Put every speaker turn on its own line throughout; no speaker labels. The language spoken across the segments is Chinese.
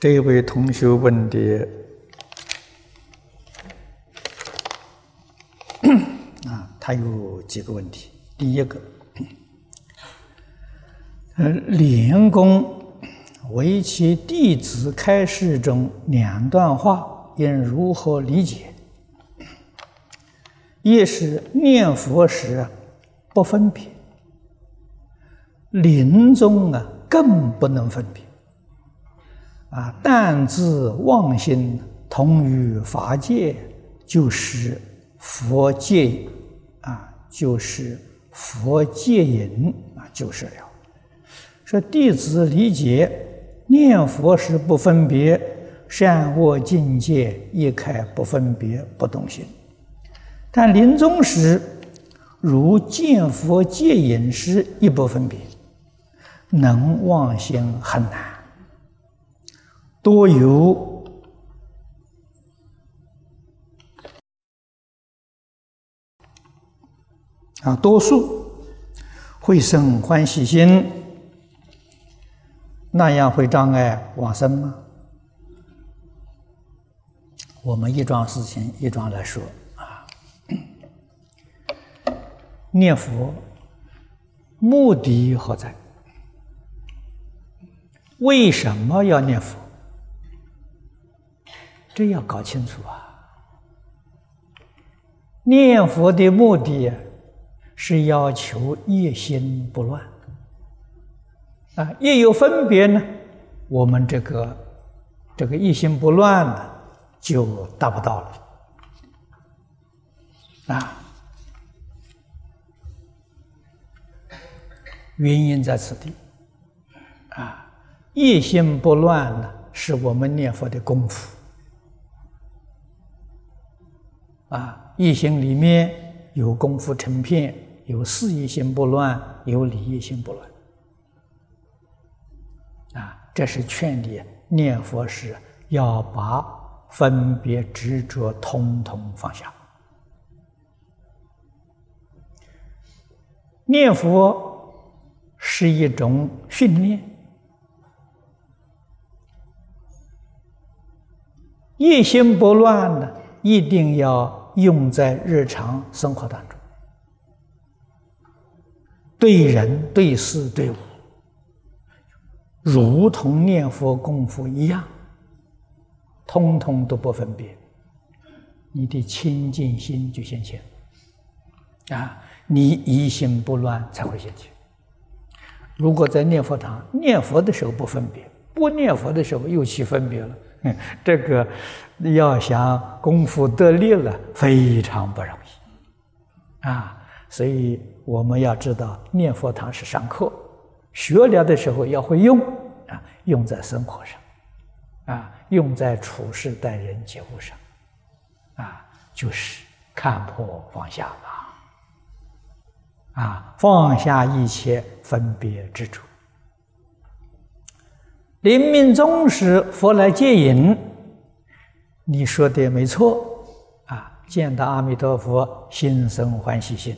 这位同学问的 啊，他有几个问题。第一个，呃，莲公为其弟子开示中两段话，应如何理解？一是念佛时不分别，临终啊更不能分别。但自妄心同于法界，就是佛界，啊，就是佛界隐，啊，就是了。说弟子理解念佛时不分别，善恶境界一开不分别，不动心。但临终时，如见佛界隐时，亦不分别，能忘心很难。多有啊，多数会生欢喜心，那样会障碍往生吗？我们一桩事情一桩来说啊，念佛目的何在？为什么要念佛？这要搞清楚啊！念佛的目的是要求一心不乱啊，一有分别呢，我们这个这个一心不乱呢，就达不到了啊。原因在此地啊，一心不乱呢，是我们念佛的功夫。啊，一心里面有功夫成片，有事业心不乱，有理业心不乱。啊，这是劝你念佛时要把分别执着通通放下。念佛是一种训练，一心不乱呢，一定要。用在日常生活当中，对人、对事、对物，如同念佛功夫一样，通通都不分别，你的清净心就现前。啊，你一心不乱才会现前。如果在念佛堂念佛的时候不分别，不念佛的时候又起分别了。这个要想功夫得力了，非常不容易啊！所以我们要知道，念佛堂是上课，学了的时候要会用啊，用在生活上，啊，用在处事待人接物上，啊，就是看破放下嘛，啊，放下一切分别执着。临命终时，佛来接引。你说的没错，啊，见到阿弥陀佛，心生欢喜心，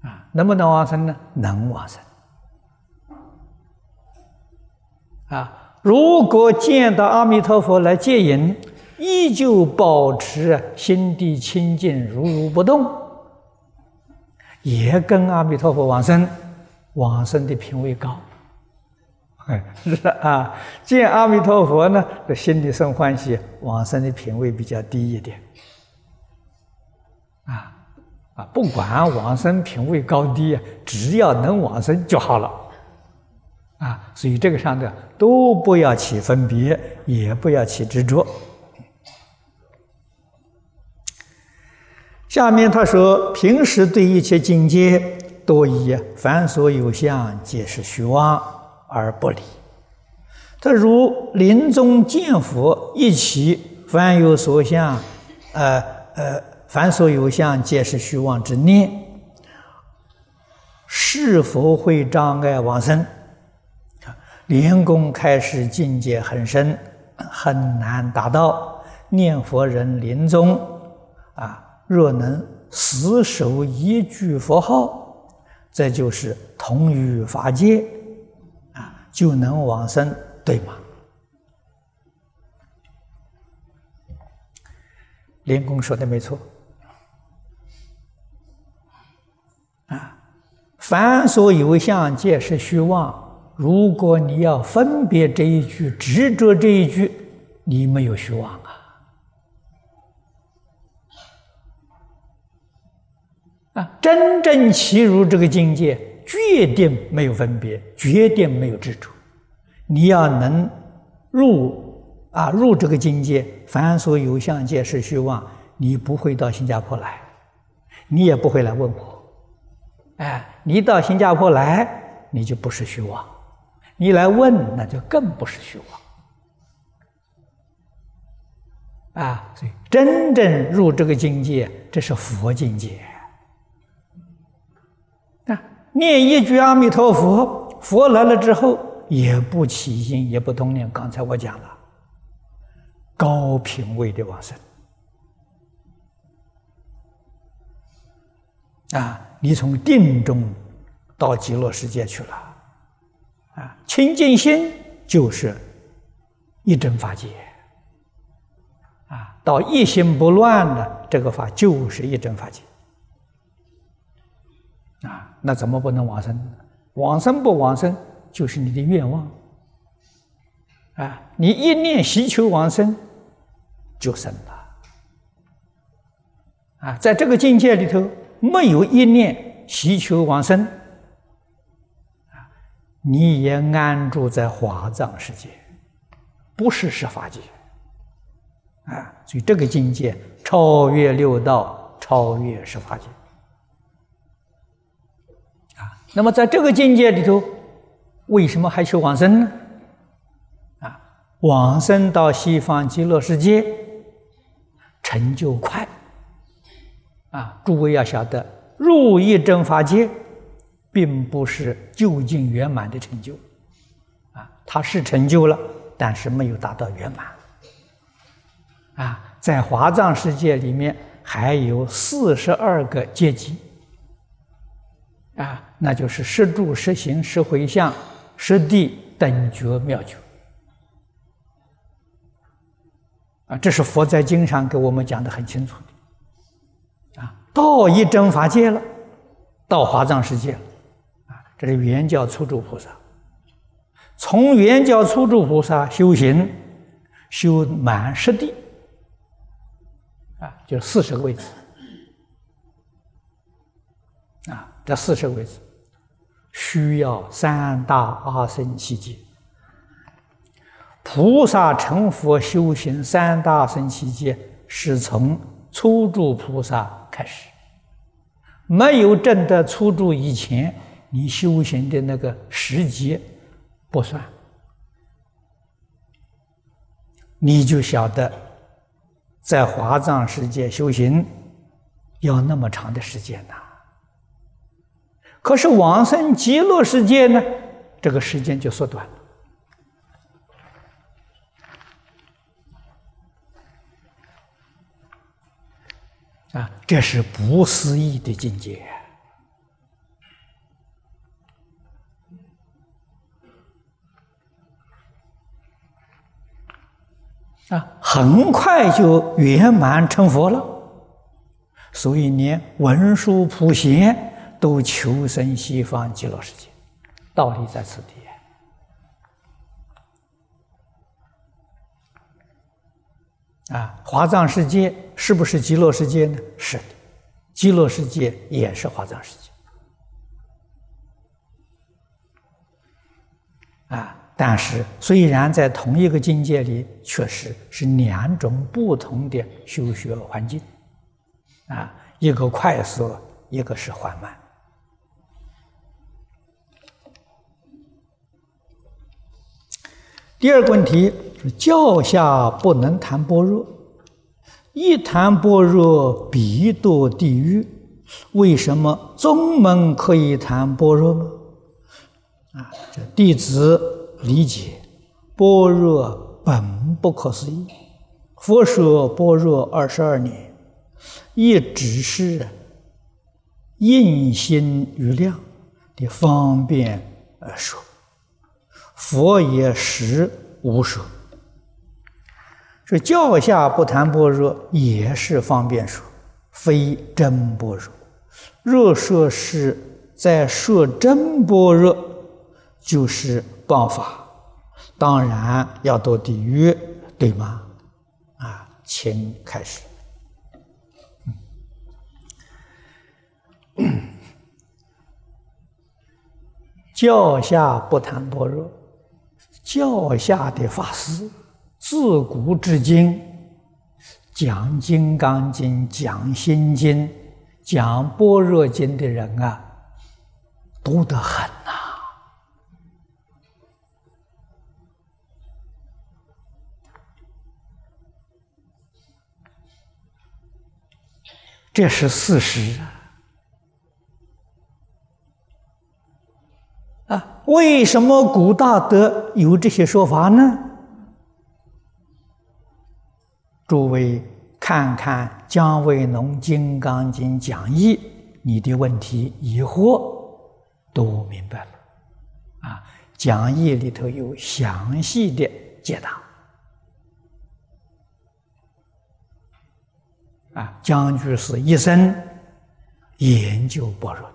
啊，能不能往生呢？能往生。啊，如果见到阿弥陀佛来接引，依旧保持心地清净，如如不动，也跟阿弥陀佛往生，往生的品位高。哎，是啊，见阿弥陀佛呢，这心里生欢喜；往生的品位比较低一点。啊啊，不管往生品位高低，只要能往生就好了。啊，所以这个上的都不要起分别，也不要起执着。下面他说：平时对一切境界，多以凡所有相，皆是虚妄。而不离。他如临终见佛，一起凡有所相，呃呃，凡所有相，皆是虚妄之念，是否会障碍往生？连功开始境界很深，很难达到。念佛人临终啊，若能死守一句佛号，这就是同于法界。就能往生，对吗？林公说的没错。啊，凡所有相，皆是虚妄。如果你要分别这一句，执着这一句，你没有虚妄啊。啊，真正其如这个境界，决定没有分别，决定没有执着。你要能入啊，入这个境界，凡所有相，皆是虚妄。你不会到新加坡来，你也不会来问我。哎，你到新加坡来，你就不是虚妄；你来问，那就更不是虚妄。啊，所以真正入这个境界，这是佛境界。念一句阿弥陀佛，佛来了之后，也不起心，也不动念。刚才我讲了，高品位的往生。啊，你从定中到极乐世界去了，啊，清净心就是一真法界，啊，到一心不乱的这个法就是一真法界，那怎么不能往生？往生不往生就是你的愿望，啊，你一念希求往生就生了，啊，在这个境界里头。没有一念希求往生，你也安住在华藏世界，不是十法界，啊，所以这个境界超越六道，超越十法界，那么在这个境界里头，为什么还求往生呢？啊，往生到西方极乐世界，成就快。啊，诸位要晓得，入一真法界，并不是究竟圆满的成就，啊，它是成就了，但是没有达到圆满。啊，在华藏世界里面还有四十二个阶级，啊，那就是十住、十行、十回向、十地等觉妙觉。啊，这是佛在经上给我们讲的很清楚的。到一真法界了，到华藏世界了，啊，这是圆教初住菩萨。从圆教初住菩萨修行，修满十地，啊，就四十个位置，啊，这四十个位置需要三大阿僧祇劫。菩萨成佛修行三大僧祇劫，是从初住菩萨。开始，没有证得初住以前，你修行的那个时节不算，你就晓得，在华藏世界修行要那么长的时间呐。可是往生极乐世界呢，这个时间就缩短了。啊，这是不思议的境界啊！很快就圆满成佛了，所以连文殊普贤都求生西方极乐世界，道理在此地。啊，华藏世界是不是极乐世界呢？是的，极乐世界也是华藏世界。啊，但是虽然在同一个境界里，确实是两种不同的修学环境。啊，一个快速，一个是缓慢。第二个问题是。教下不能谈般若，一谈般若必堕地狱。为什么宗门可以谈般若呢？啊，这弟子理解，般若本不可思议。佛说般若二十二年，也只是应心于量的方便而说，佛也实无说。这教下不谈般若，也是方便说，非真般若。若说是在说真般若，就是谤法，当然要堕地狱，对吗？啊，请开始。教下不谈般若，教下的法师自古至今讲《金刚经》、讲《心经》、讲《般若经》的人啊，多得很呐。这是事实。啊，为什么古大德有这些说法呢？诸位看看姜维农《金刚经》讲义，你的问题疑惑都明白了。啊，讲义里头有详细的解答。啊，江居士一生研究般若。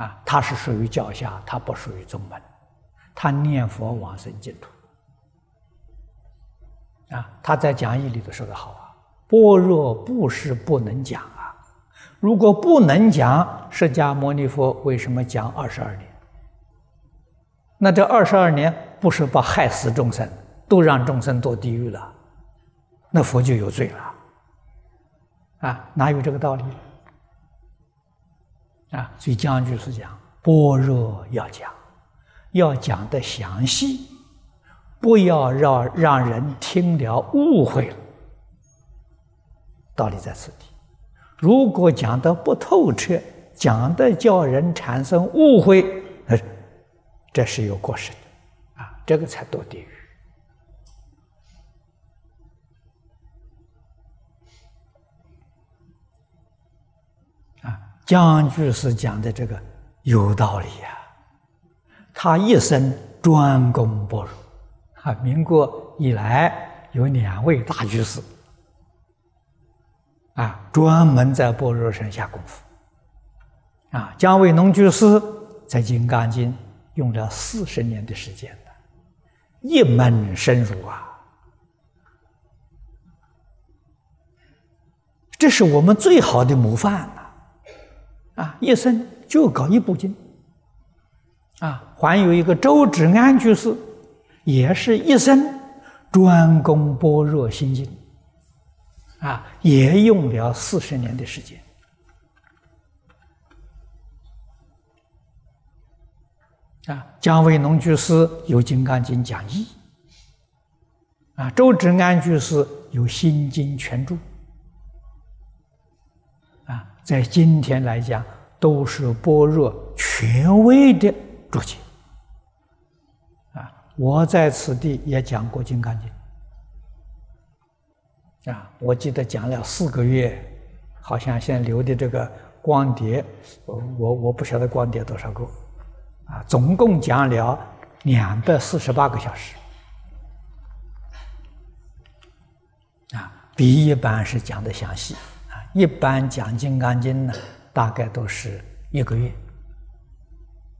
啊，他是属于教下，他不属于宗门，他念佛往生净土。啊，他在讲义里头说的好啊，般若不是不能讲啊，如果不能讲，释迦牟尼佛为什么讲二十二年？那这二十二年不是把害死众生，都让众生堕地狱了，那佛就有罪了。啊，哪有这个道理？啊，所以将军是讲般若要讲，要讲的详细，不要让让人听了误会了。道理在此地。如果讲的不透彻，讲的叫人产生误会，这是有过失的，啊，这个才堕地狱。江居士讲的这个有道理呀，他一生专攻般若，啊，民国以来有两位大居士，啊，专门在般若上下功夫，啊，姜维农居士在《金刚经》用了四十年的时间一门深入啊，这是我们最好的模范。啊，一生就搞一部经，啊，还有一个周芷安居士，也是一生专攻般若心经，啊，也用了四十年的时间。啊，姜维农居士有《金刚经》讲义，啊，周芷安居士有《心经全注》。在今天来讲，都是般若权威的注解啊！我在此地也讲过《金刚经》啊，我记得讲了四个月，好像现在留的这个光碟，我我我不晓得光碟多少个啊，总共讲了两百四十八个小时啊，比一般是讲的详细。一般讲《金刚经》呢，大概都是一个月，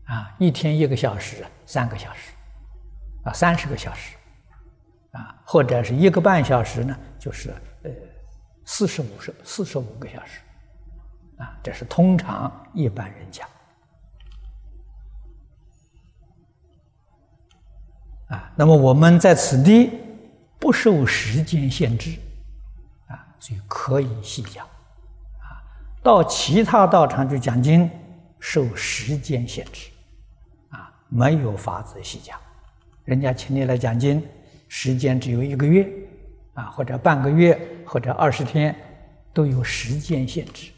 啊，一天一个小时，三个小时，啊，三十个小时，啊，或者是一个半小时呢，就是呃，四十五十四十五个小时，啊，这是通常一般人讲，啊，那么我们在此地不受时间限制，啊，所以可以细讲。到其他道场去讲经，受时间限制，啊，没有法子细讲。人家请你来讲经，时间只有一个月，啊，或者半个月，或者二十天，都有时间限制，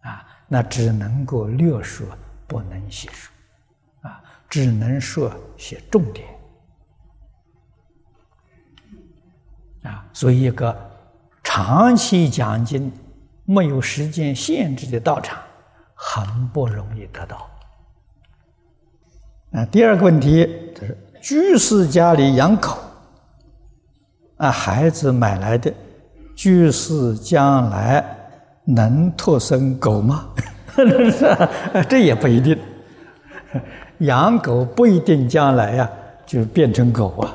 啊，那只能够略说，不能细说，啊，只能说些重点，啊，所以一个长期讲经。没有时间限制的道场，很不容易得到。啊，第二个问题就是居士家里养狗，啊，孩子买来的，居士将来能托生狗吗？这也不一定。养狗不一定将来呀就变成狗啊。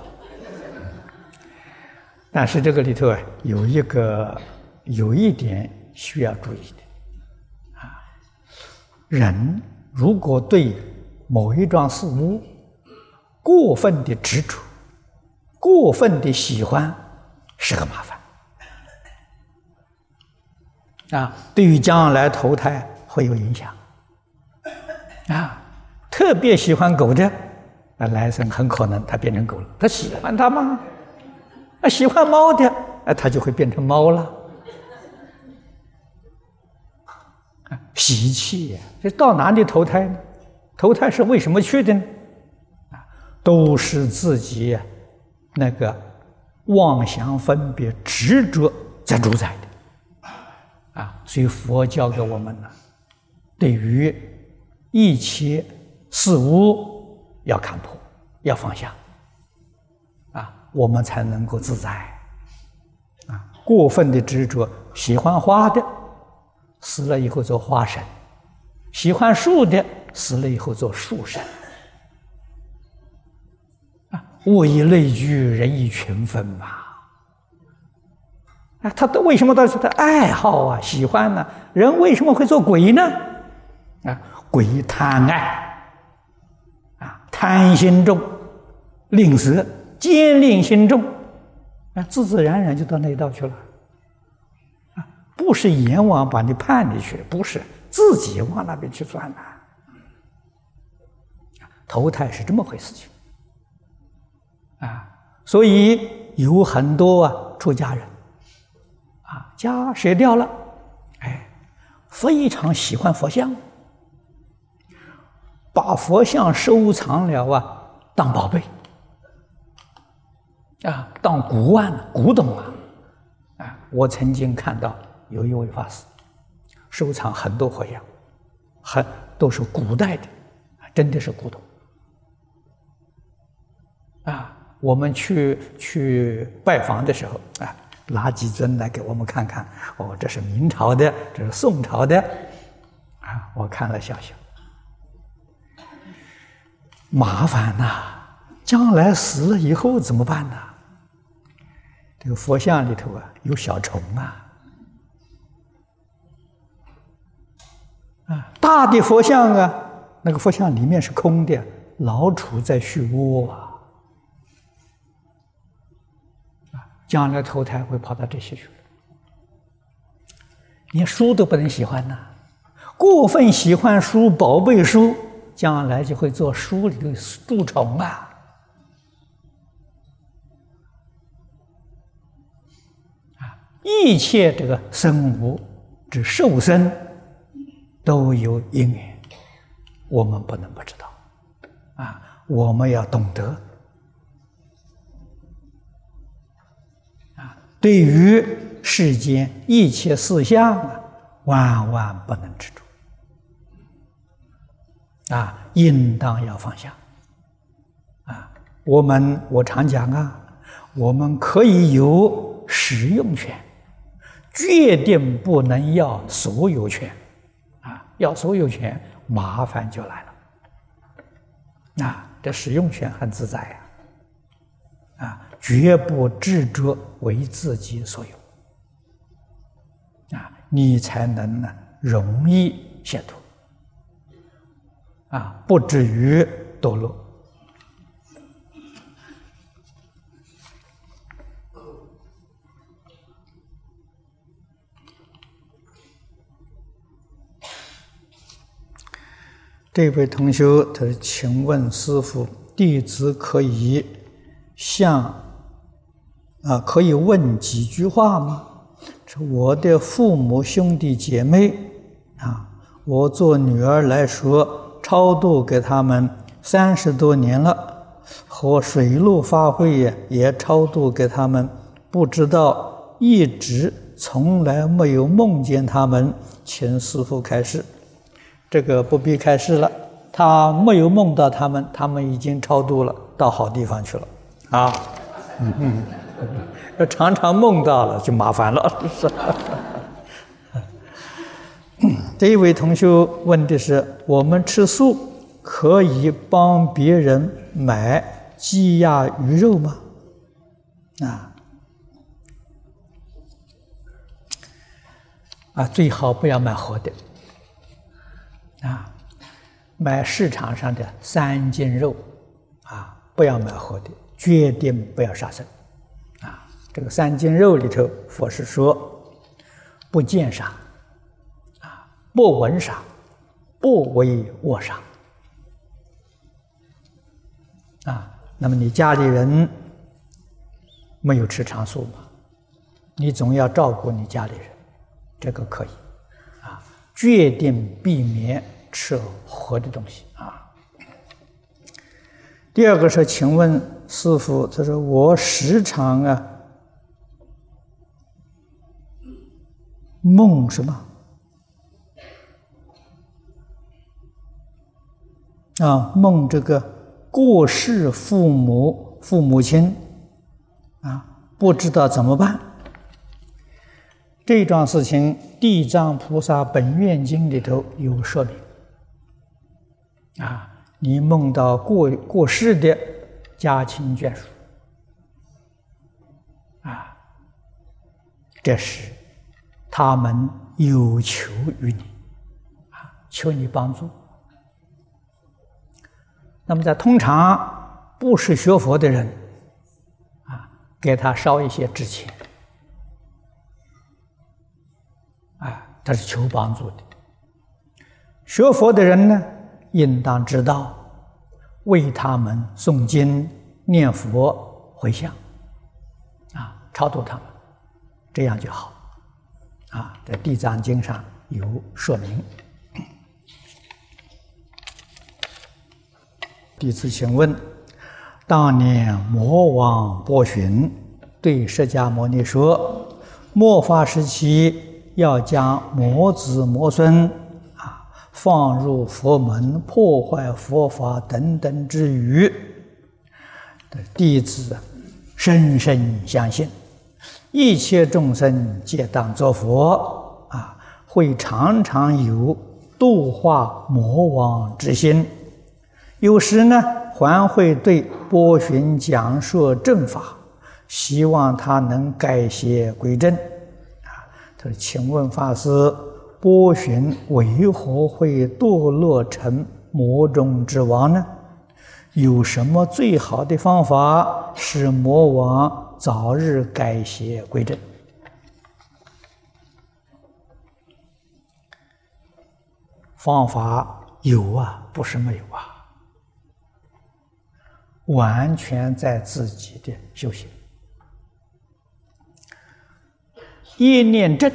但是这个里头啊，有一个有一点需要注意的啊，人如果对某一桩事物过分的执着、过分的喜欢，是个麻烦啊，对于将来投胎会有影响啊。特别喜欢狗的，啊，来生很可能他变成狗了。他喜欢它吗？啊，喜欢猫的，啊，他就会变成猫了。习气呀，这到哪里投胎呢？投胎是为什么去的呢？啊，都是自己那个妄想分别执着在主宰的。啊，所以佛教给我们呢，对于一切事物要看破，要放下。啊我们才能够自在，啊！过分的执着，喜欢花的，死了以后做花神；喜欢树的，死了以后做树神。啊，物以类聚，人以群分嘛。啊，他都为什么都是他爱好啊？喜欢呢？人为什么会做鬼呢？啊，鬼贪爱，啊，贪心重，吝啬。坚定心重，啊，自自然然就到那一道去了，不是阎王把你判里去，不是自己往那边去钻的，投胎是这么回事情，啊，所以有很多啊出家人，啊，家舍掉了，哎，非常喜欢佛像，把佛像收藏了啊，当宝贝。啊，当古玩、古董啊！啊，我曾经看到有一位法师收藏很多佛像，很都是古代的，真的是古董。啊，我们去去拜访的时候啊，拿几尊来给我们看看。哦，这是明朝的，这是宋朝的。啊，我看了笑笑，麻烦呐！将来死了以后怎么办呢？这个佛像里头啊，有小虫啊，啊，大的佛像啊，那个佛像里面是空的，老鼠在续窝啊，将来投胎会跑到这些去，连书都不能喜欢呐，过分喜欢书，宝贝书，将来就会做书里的蛀虫啊。一切这个生物之受生。都有因缘，我们不能不知道啊！我们要懂得啊！对于世间一切事项啊，万万不能执着啊！应当要放下啊！我们我常讲啊，我们可以有使用权。决定不能要所有权，要所有权，麻烦就来了。啊，这使用权很自在呀，啊，绝不执着为自己所有，啊，你才能呢容易解脱，啊，不至于堕落。这位同学，他说：“请问师傅，弟子可以向啊，可以问几句话吗？我的父母兄弟姐妹啊，我做女儿来说，超度给他们三十多年了，和水陆法会也也超度给他们，不知道一直从来没有梦见他们，请师傅开示。”这个不必开示了，他没有梦到他们，他们已经超度了，到好地方去了，啊，嗯嗯要 常常梦到了就麻烦了。是。这一位同学问的是：我们吃素可以帮别人买鸡鸭鱼肉吗？啊啊，最好不要买活的啊，买市场上的三斤肉啊，不要买活的，决定不要杀生啊。这个三斤肉里头，佛是说不见杀。啊不闻杀，不为恶杀。啊，那么你家里人没有吃长素嘛？你总要照顾你家里人，这个可以，啊，决定避免吃活的东西啊。第二个是，请问师傅，他说我时常啊梦什么？啊，梦这个过世父母、父母亲，啊，不知道怎么办。这桩事情，《地藏菩萨本愿经》里头有说明。啊，你梦到过过世的家亲眷属，啊，这是他们有求于你，啊，求你帮助。那么，在通常不是学佛的人，啊，给他烧一些纸钱，啊，他是求帮助的。学佛的人呢，应当知道为他们诵经、念佛、回向，啊，超度他们，这样就好。啊，在《地藏经》上有说明。弟子请问：当年魔王波旬对释迦牟尼说，末法时期要将魔子魔孙放入佛门，破坏佛法等等之语。弟子深深相信，一切众生皆当作佛啊，会常常有度化魔王之心。有时呢，还会对波旬讲述正法，希望他能改邪归正。啊，他说：“请问法师，波旬为何会堕落成魔中之王呢？有什么最好的方法使魔王早日改邪归正？”方法有啊，不是没有啊。完全在自己的修行，一念正，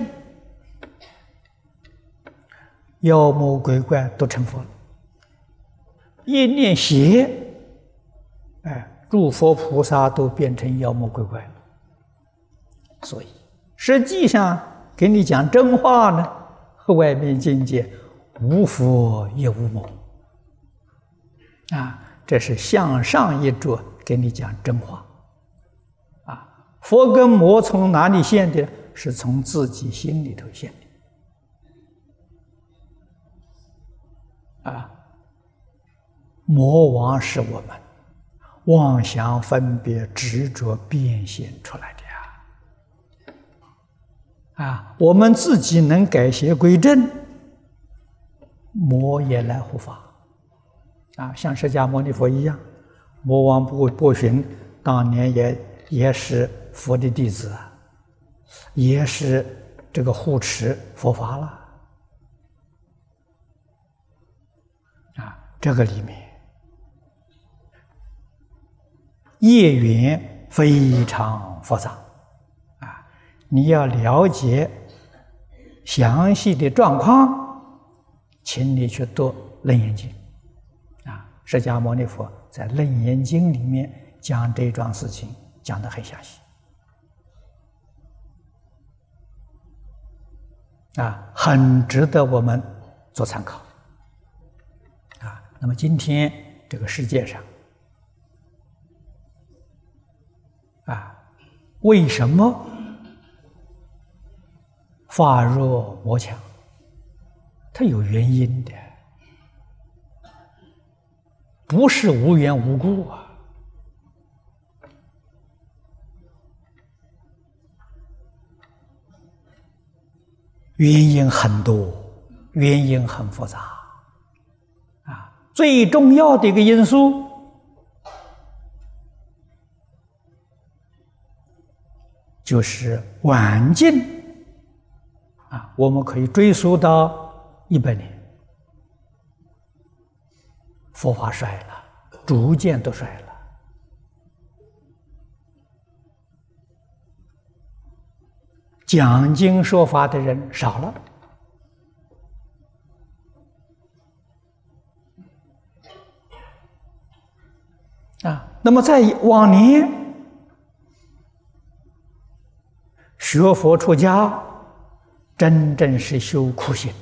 妖魔鬼怪都成佛了；一念邪，哎，诸佛菩萨都变成妖魔鬼怪了。所以，实际上给你讲真话呢，和外面境界无佛也无魔啊。这是向上一着，给你讲真话，啊，佛跟魔从哪里现的？是从自己心里头现的，啊，魔王是我们妄想分别执着变现出来的呀，啊，我们自己能改邪归正，魔也来护法。啊，像释迦牟尼佛一样，魔王波波旬当年也也是佛的弟子，也是这个护持佛法了。这个里面业缘非常复杂，啊，你要了解详细的状况，请你去读《楞严经》。啊释迦牟尼佛在《楞严经》里面讲这桩事情，讲的很详细，啊，很值得我们做参考。那么今天这个世界上，啊，为什么发若魔强？它有原因的，不是无缘无故啊。原因很多，原因很复杂，最重要的一个因素就是晚近，啊，我们可以追溯到一百年，佛法衰了，逐渐都衰了。讲经说法的人少了啊。那么在往年学佛出家，真正是修苦行，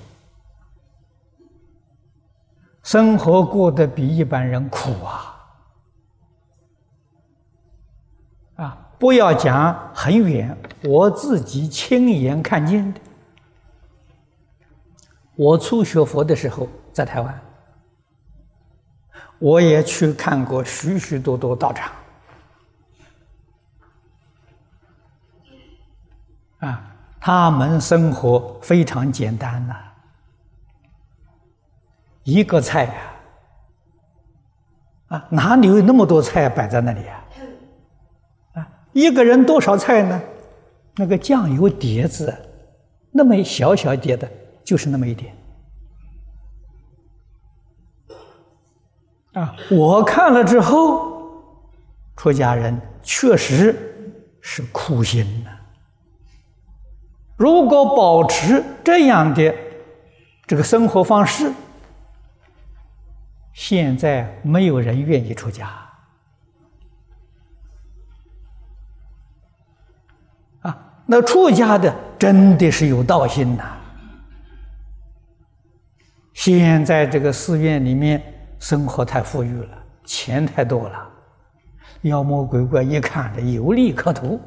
生活过得比一般人苦啊啊。不要讲很远，我自己亲眼看见的。我初学佛的时候在台湾，我也去看过许许多多道场，啊，他们生活非常简单呐，一个菜呀，啊，哪里有那么多菜摆在那里啊？一个人多少菜呢？那个酱油碟子，那么小小碟的，就是那么一点。啊，我看了之后，出家人确实是苦心呐。如果保持这样的这个生活方式，现在没有人愿意出家啊。那出家的真的是有道心呐！现在这个寺院里面生活太富裕了，钱太多了，妖魔鬼怪一看这有利可图，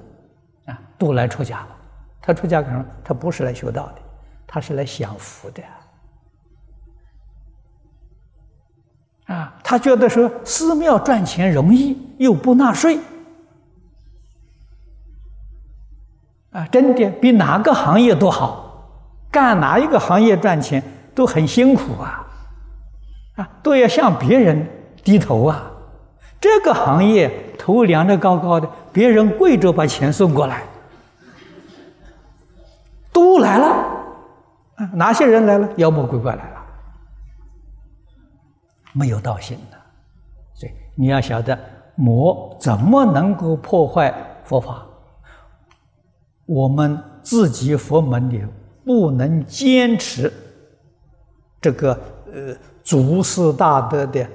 啊，都来出家了。他出家干什么？他不是来修道的，他是来享福的。啊，他觉得说寺庙赚钱容易，又不纳税。啊，真的比哪个行业都好，干哪一个行业赚钱都很辛苦啊，都要向别人低头啊。这个行业头量的高高的，别人跪着把钱送过来，都来了，哪些人来了？妖魔鬼怪来了，没有道心的，所以你要晓得魔怎么能够破坏佛法。我们自己佛门里不能坚持这个呃祖师大德的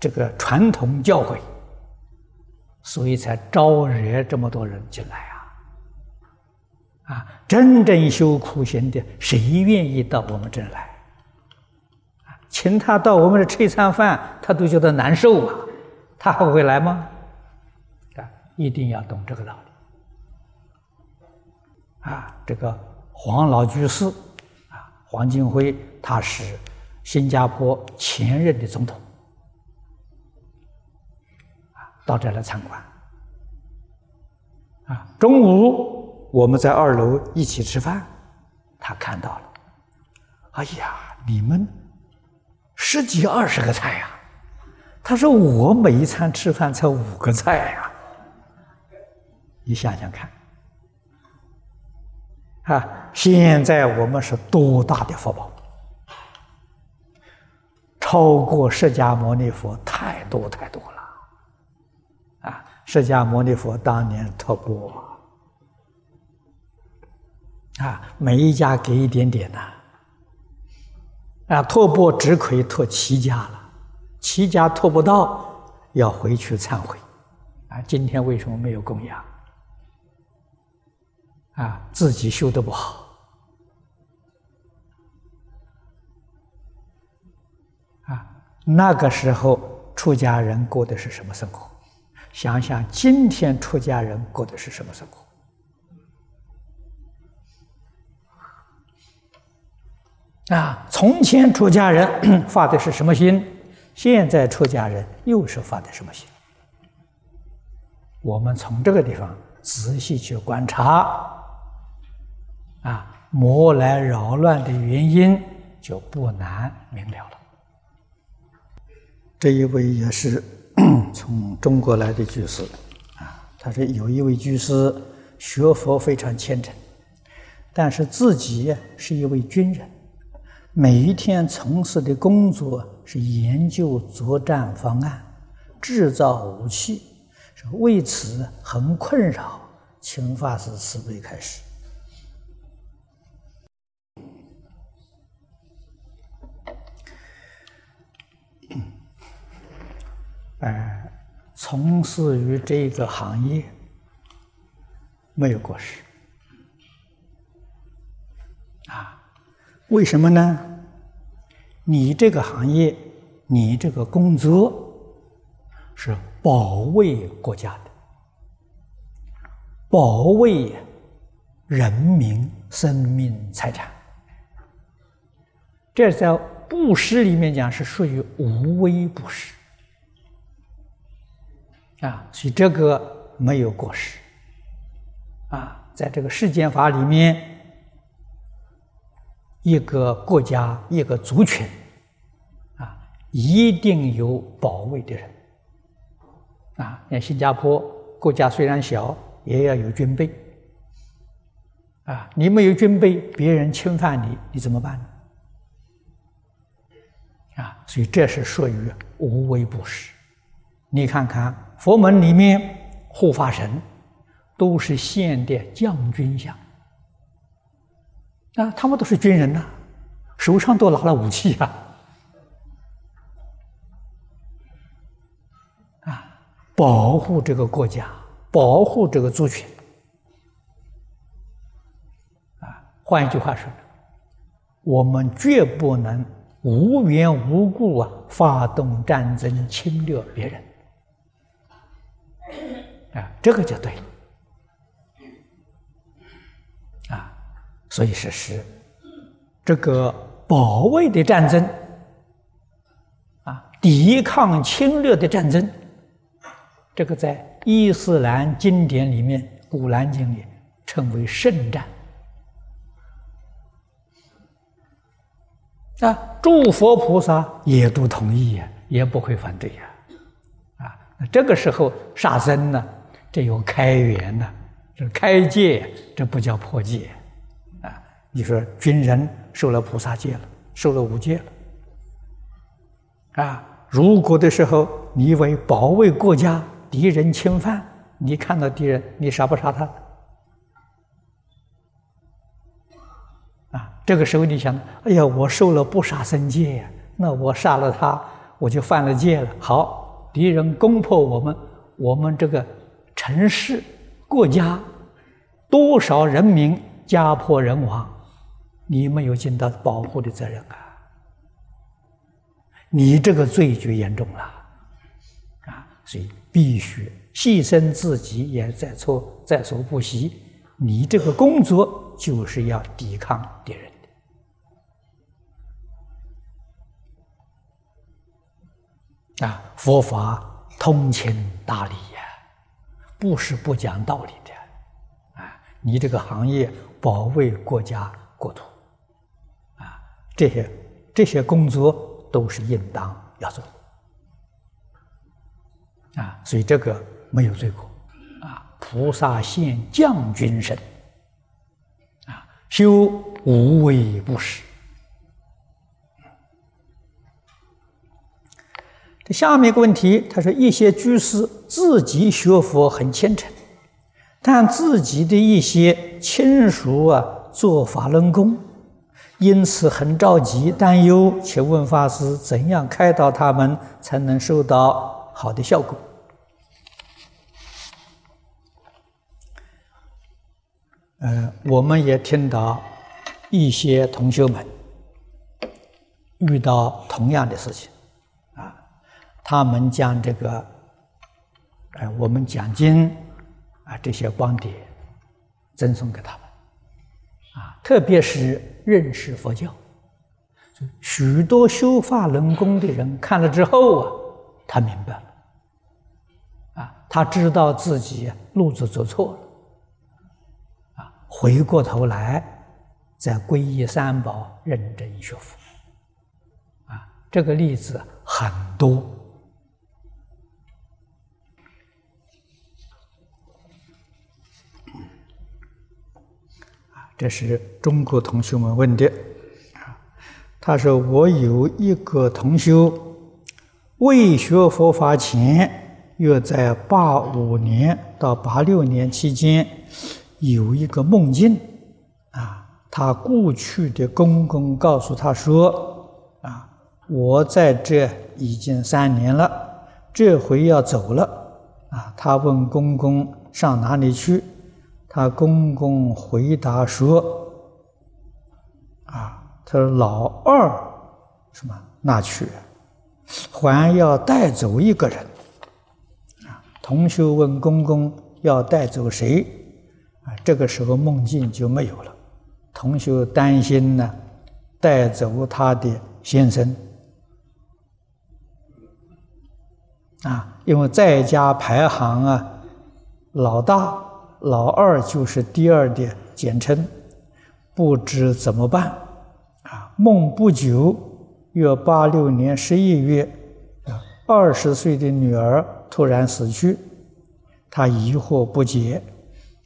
这个传统教诲，所以才招惹这么多人进来啊！啊，真正修苦行的，谁愿意到我们这儿来？请他到我们这吃一餐饭，他都觉得难受啊，他还会来吗？啊，一定要懂这个道理。啊，这个黄老居士，啊，黄金辉，他是新加坡前任的总统，啊，到这来参观，啊，中午我们在二楼一起吃饭，他看到了，哎呀，你们十几二十个菜呀，他说我每一餐吃饭才五个菜呀，你想想看。啊！现在我们是多大的福报，超过释迦牟尼佛太多太多了。啊！释迦牟尼佛当年托钵，啊，每一家给一点点呐。啊，托钵只可以托七家了，七家托不到，要回去忏悔。啊，今天为什么没有供养？啊，自己修的不好，那个时候出家人过的是什么生活？想想今天出家人过的是什么生活？啊从前出家人 发的是什么心？现在出家人又是发的什么心？我们从这个地方仔细去观察啊魔来扰乱的原因就不难明了了。这一位也是 从中国来的居士，啊，他说有一位居士学佛非常虔诚，但是自己是一位军人，每一天从事的工作是研究作战方案、制造武器。为此很困扰，请法师慈悲开始。从事于这个行业没有过失啊？为什么呢？你这个行业，你这个工作。是保卫国家的，保卫人民生命财产，这在布施里面讲是属于无微不施啊，所以这个没有过失啊，在这个世间法里面，一个国家一个族群啊，一定有保卫的人。啊，像新加坡国家虽然小，也要有军备。啊，你没有军备，别人侵犯你，你怎么办呢？啊，所以这是属于无微不至。你看看佛门里面护法神，都是现的将军相。啊，他们都是军人呐，手上都拿了武器啊啊。保护这个国家，保护这个族群，啊，换一句话说，我们绝不能无缘无故啊发动战争侵略别人，啊，这个就对了，啊，所以是是这个保卫的战争，啊，抵抗侵略的战争。这个在伊斯兰经典里面，《古兰经》里称为圣战。啊，诸佛菩萨也都同意呀，也不会反对呀，啊，那这个时候杀僧呢，这有开源呢，这开戒，这不叫破戒啊。你说军人受了菩萨戒了，受了五戒了啊，如果的时候你为保卫国家。敌人侵犯，你看到敌人，你杀不杀他？啊，这个时候你想，哎呀，我受了不杀生戒呀，那我杀了他，我就犯了戒了。好，敌人攻破我们，我们这个城市、国家，多少人民家破人亡，你没有尽到保护的责任啊！你这个罪就严重了，啊，所以。必须牺牲自己，也在所在所不惜。你这个工作就是要抵抗敌人的啊！佛法通情达理，不是不讲道理的啊！你这个行业保卫国家国土啊，这些这些工作都是应当要做。啊，所以这个没有罪过，啊，菩萨现将军身，啊，修无为不施。下面一个问题，他说一些居士自己学佛很虔诚，但自己的一些亲属啊做法轮功，因此很着急担忧，请问法师怎样开导他们才能收到？好的效果。呃，我们也听到一些同学们遇到同样的事情，他们将这个，呃，我们讲经啊这些光碟赠送给他们，啊，特别是认识佛教，许多修法轮功的人看了之后啊，他明白了，啊，他知道自己路子走错了，啊，回过头来再皈依三宝，认真学佛，啊，这个例子很多。这是中国同学们问的，啊，他说我有一个同修，未学佛法前，约在八五年到八六年期间，有一个梦境，啊，他过去的公公告诉他说，啊，我在这已经三年了，这回要走了，啊，他问公公上哪里去？他公公回答说：“啊，他说老二什么那去，还要带走一个人。啊，同修问公公要带走谁？啊，这个时候梦境就没有了。同修担心呢，带走他的先生。啊，因为在家排行啊，老大。”老二就是第二的简称，不知怎么办啊？梦不久，约八六年十一月，啊，二十岁的女儿突然死去，他疑惑不解。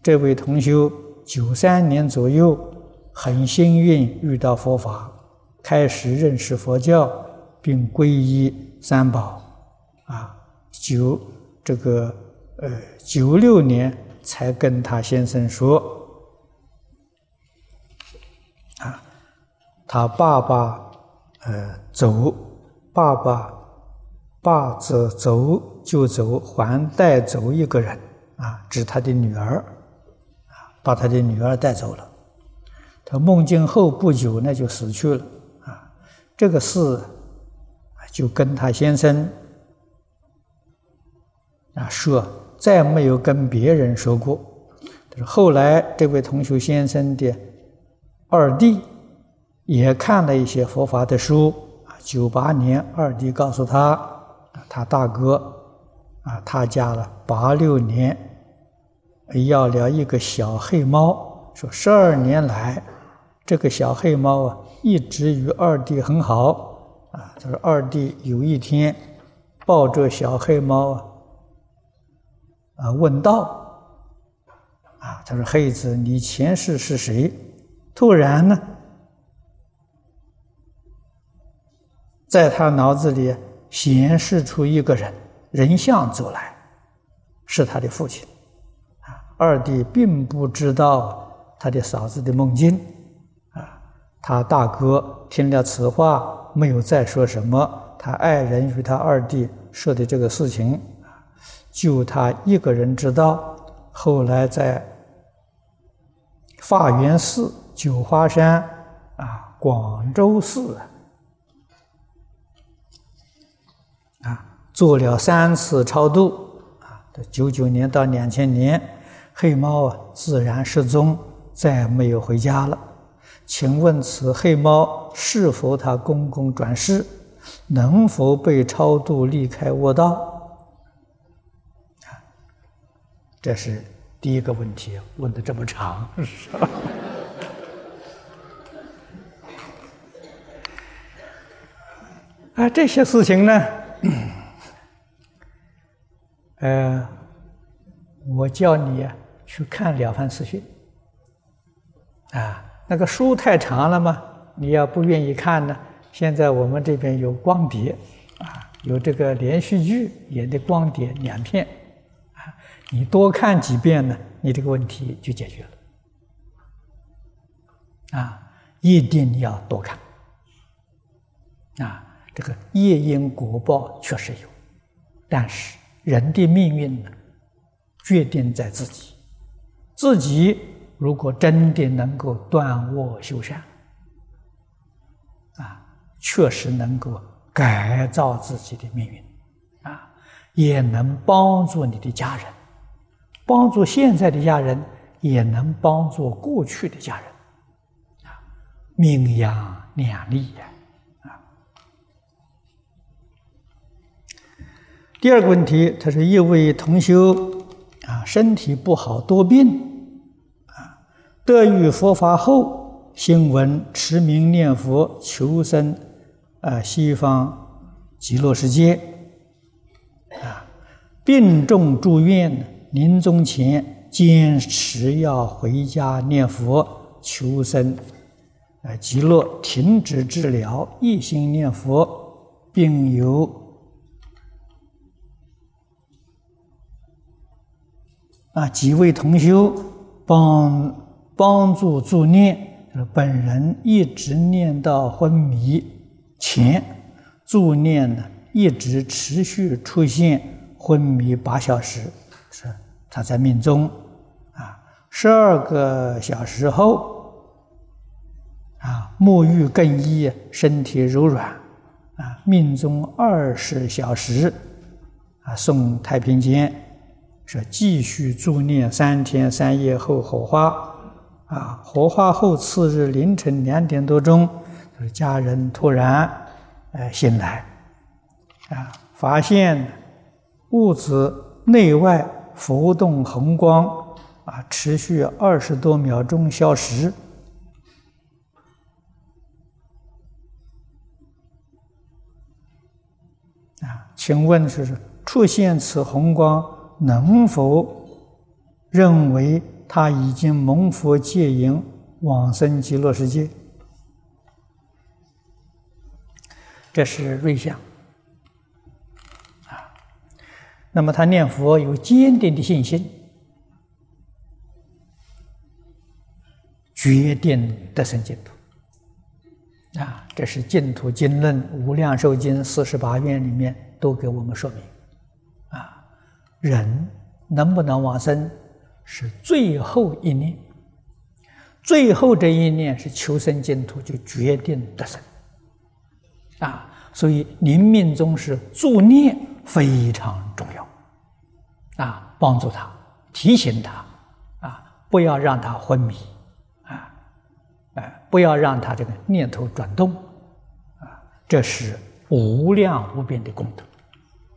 这位同修九三年左右，很幸运遇到佛法，开始认识佛教，并皈依三宝，啊，九这个呃九六年。才跟他先生说：“啊，他爸爸，呃，走，爸爸，爸子走就走，还带走一个人，啊，指他的女儿，啊，把他的女儿带走了。他梦境后不久呢，就死去了，啊，这个事，就跟他先生，啊，说。”再没有跟别人说过。后来这位同学先生的二弟也看了一些佛法的书啊。九八年，二弟告诉他，他大哥啊，他家了八六年要了一个小黑猫，说十二年来这个小黑猫啊一直与二弟很好啊。他说二弟有一天抱着小黑猫啊。啊，问道：“啊，他说黑子，你前世是谁？”突然呢，在他脑子里显示出一个人人像走来，是他的父亲。啊，二弟并不知道他的嫂子的梦境。啊，他大哥听了此话，没有再说什么。他爱人与他二弟说的这个事情。就他一个人知道，后来在法源寺、九华山、啊广州寺啊，做了三次超度啊，九九年到两千年，黑猫啊自然失踪，再没有回家了。请问此黑猫是否他公公转世，能否被超度离开卧道？这是第一个问题，问的这么长，啊，这些事情呢，呃，我叫你去看《了凡四训》，啊，那个书太长了嘛，你要不愿意看呢，现在我们这边有光碟，啊，有这个连续剧演的光碟两片。你多看几遍呢，你这个问题就解决了。啊，一定要多看。啊，这个业因果报确实有，但是人的命运呢，决定在自己。自己如果真的能够断恶修善，啊，确实能够改造自己的命运，啊，也能帮助你的家人。帮助现在的家人，也能帮助过去的家人，啊，名扬两利呀，啊。第二个问题，他说一位同修啊，身体不好，多病，啊，得遇佛法后，信闻持名念佛求生，啊，西方极乐世界，啊，病重住院。临终前坚持要回家念佛求生。啊，极乐停止治疗，一心念佛，并由啊几位同修帮帮助助念。本人一直念到昏迷前，助念呢一直持续出现昏迷八小时，是他在命中啊，十二个小时后。啊，沐浴更衣，身体柔软，啊，命中二十小时，啊，送太平间，说继续助念三天三夜后火化，啊，火化后次日凌晨两点多钟，家人突然，呃，醒来，啊，发现物质内外浮动红光，啊，持续二十多秒钟消失。啊，请问是出现此红光，能否认为他已经蒙佛戒引往生极乐世界？这是瑞相啊。那么他念佛有坚定的信心，决定得生净土。啊，这是净土经论《无量寿经》四十八愿里面都给我们说明。啊，人能不能往生，是最后一念，最后这一念是求生净土，就决定得生。啊，所以临命中是助念非常重要。啊，帮助他，提醒他，啊，不要让他昏迷。啊不要让他这个念头转动，啊，这是无量无边的功德。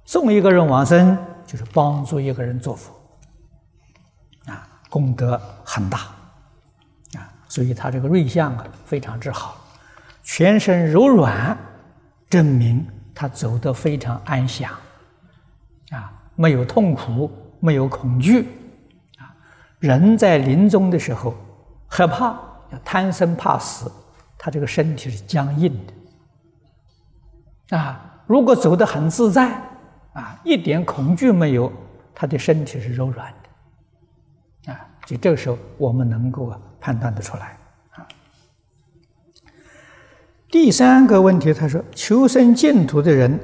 送一个人往生，就是帮助一个人做佛，啊，功德很大，啊，所以他这个瑞相啊非常之好，全身柔软，证明他走得非常安详，没有痛苦，没有恐惧，啊，人在临终的时候害怕。贪生怕死，他这个身体是僵硬的啊。如果走得很自在啊，一点恐惧没有，他的身体是柔软的啊。就这个时候，我们能够判断得出来啊。第三个问题，他说：求生净土的人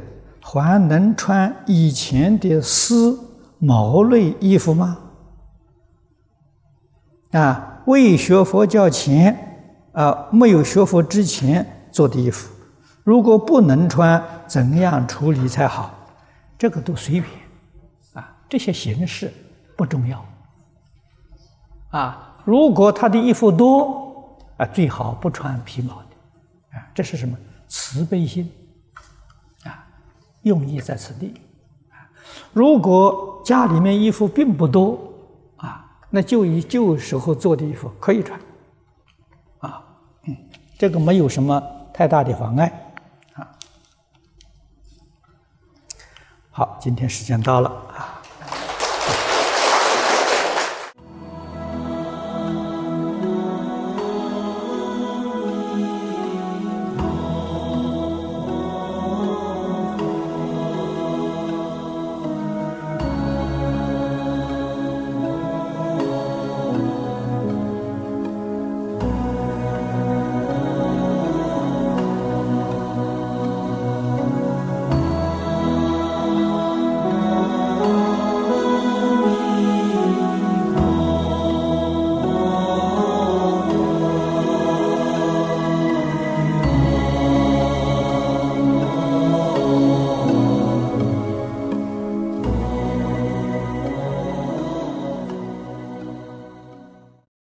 还能穿以前的丝毛类衣服吗？啊？未学佛教前，啊，没有学佛之前做的衣服，如果不能穿，怎样处理才好？这个都随便，啊，这些形式不重要，啊，如果他的衣服多，啊，最好不穿皮毛的，啊，这是什么？慈悲心，用意在此地，啊，如果家里面衣服并不多。啊那就以旧时候做的衣服可以穿，啊，嗯，这个没有什么太大的妨碍，啊。好，今天时间到了啊。